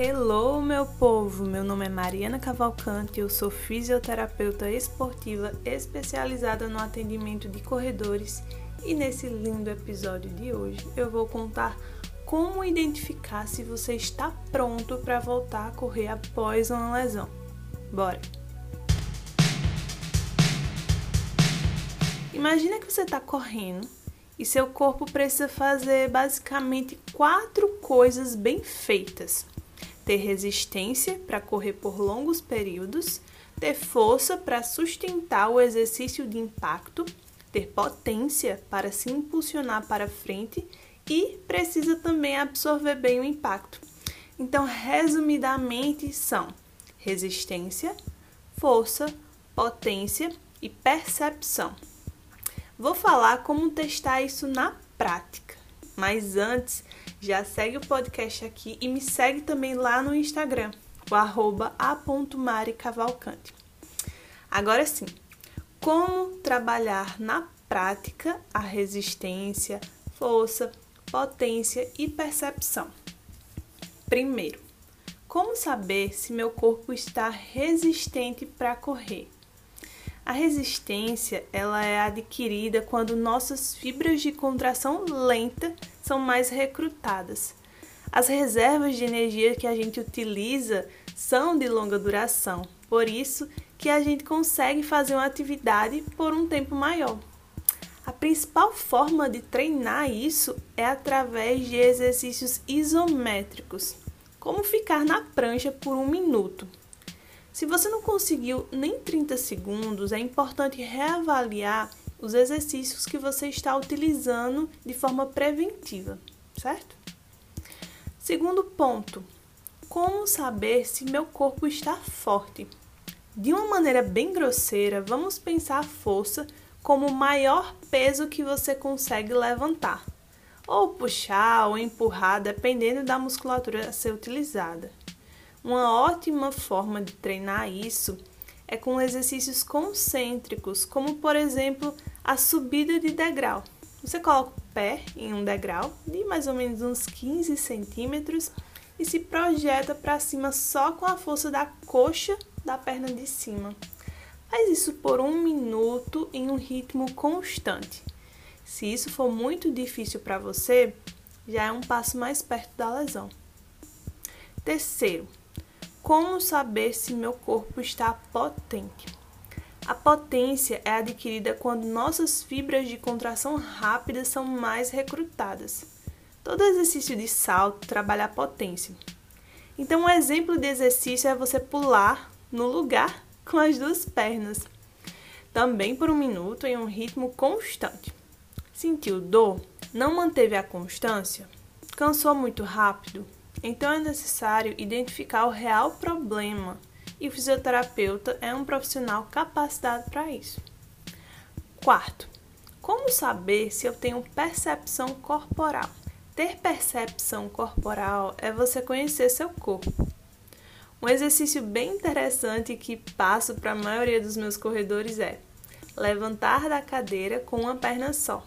Hello, meu povo! Meu nome é Mariana Cavalcante, eu sou fisioterapeuta esportiva especializada no atendimento de corredores e nesse lindo episódio de hoje eu vou contar como identificar se você está pronto para voltar a correr após uma lesão. Bora! Imagina que você está correndo e seu corpo precisa fazer basicamente quatro coisas bem feitas ter resistência para correr por longos períodos, ter força para sustentar o exercício de impacto, ter potência para se impulsionar para frente e precisa também absorver bem o impacto. Então, resumidamente, são resistência, força, potência e percepção. Vou falar como testar isso na prática, mas antes já segue o podcast aqui e me segue também lá no Instagram, o arroba a.maricavalcante. Agora sim, como trabalhar na prática a resistência, força, potência e percepção? Primeiro, como saber se meu corpo está resistente para correr? A resistência ela é adquirida quando nossas fibras de contração lenta são mais recrutadas. As reservas de energia que a gente utiliza são de longa duração, por isso que a gente consegue fazer uma atividade por um tempo maior. A principal forma de treinar isso é através de exercícios isométricos, como ficar na prancha por um minuto. Se você não conseguiu nem 30 segundos, é importante reavaliar os exercícios que você está utilizando de forma preventiva, certo? Segundo ponto, como saber se meu corpo está forte? De uma maneira bem grosseira, vamos pensar a força como o maior peso que você consegue levantar, ou puxar ou empurrar, dependendo da musculatura a ser utilizada. Uma ótima forma de treinar isso é com exercícios concêntricos, como por exemplo a subida de degrau. Você coloca o pé em um degrau de mais ou menos uns 15 centímetros e se projeta para cima só com a força da coxa da perna de cima. Faz isso por um minuto em um ritmo constante. Se isso for muito difícil para você, já é um passo mais perto da lesão. Terceiro, como saber se meu corpo está potente? A potência é adquirida quando nossas fibras de contração rápida são mais recrutadas. Todo exercício de salto trabalha a potência. Então, um exemplo de exercício é você pular no lugar com as duas pernas, também por um minuto em um ritmo constante. Sentiu dor? Não manteve a constância? Cansou muito rápido? Então é necessário identificar o real problema e o fisioterapeuta é um profissional capacitado para isso. Quarto, como saber se eu tenho percepção corporal? Ter percepção corporal é você conhecer seu corpo. Um exercício bem interessante que passo para a maioria dos meus corredores é levantar da cadeira com uma perna só.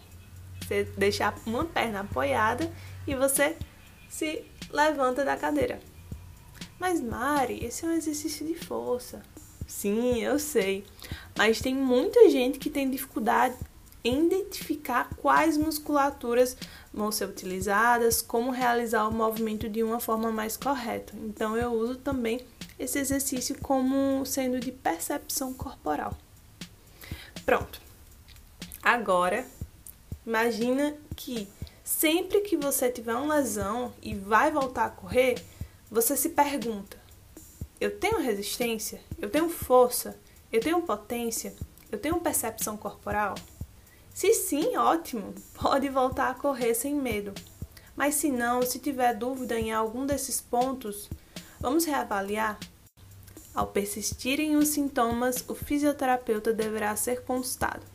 Você deixar uma perna apoiada e você se levanta da cadeira. Mas Mari, esse é um exercício de força. Sim, eu sei. Mas tem muita gente que tem dificuldade em identificar quais musculaturas vão ser utilizadas, como realizar o movimento de uma forma mais correta. Então eu uso também esse exercício como sendo de percepção corporal. Pronto. Agora, imagina que Sempre que você tiver uma lesão e vai voltar a correr, você se pergunta: eu tenho resistência? Eu tenho força? Eu tenho potência? Eu tenho percepção corporal? Se sim, ótimo, pode voltar a correr sem medo. Mas se não, se tiver dúvida em algum desses pontos, vamos reavaliar? Ao persistirem os sintomas, o fisioterapeuta deverá ser consultado.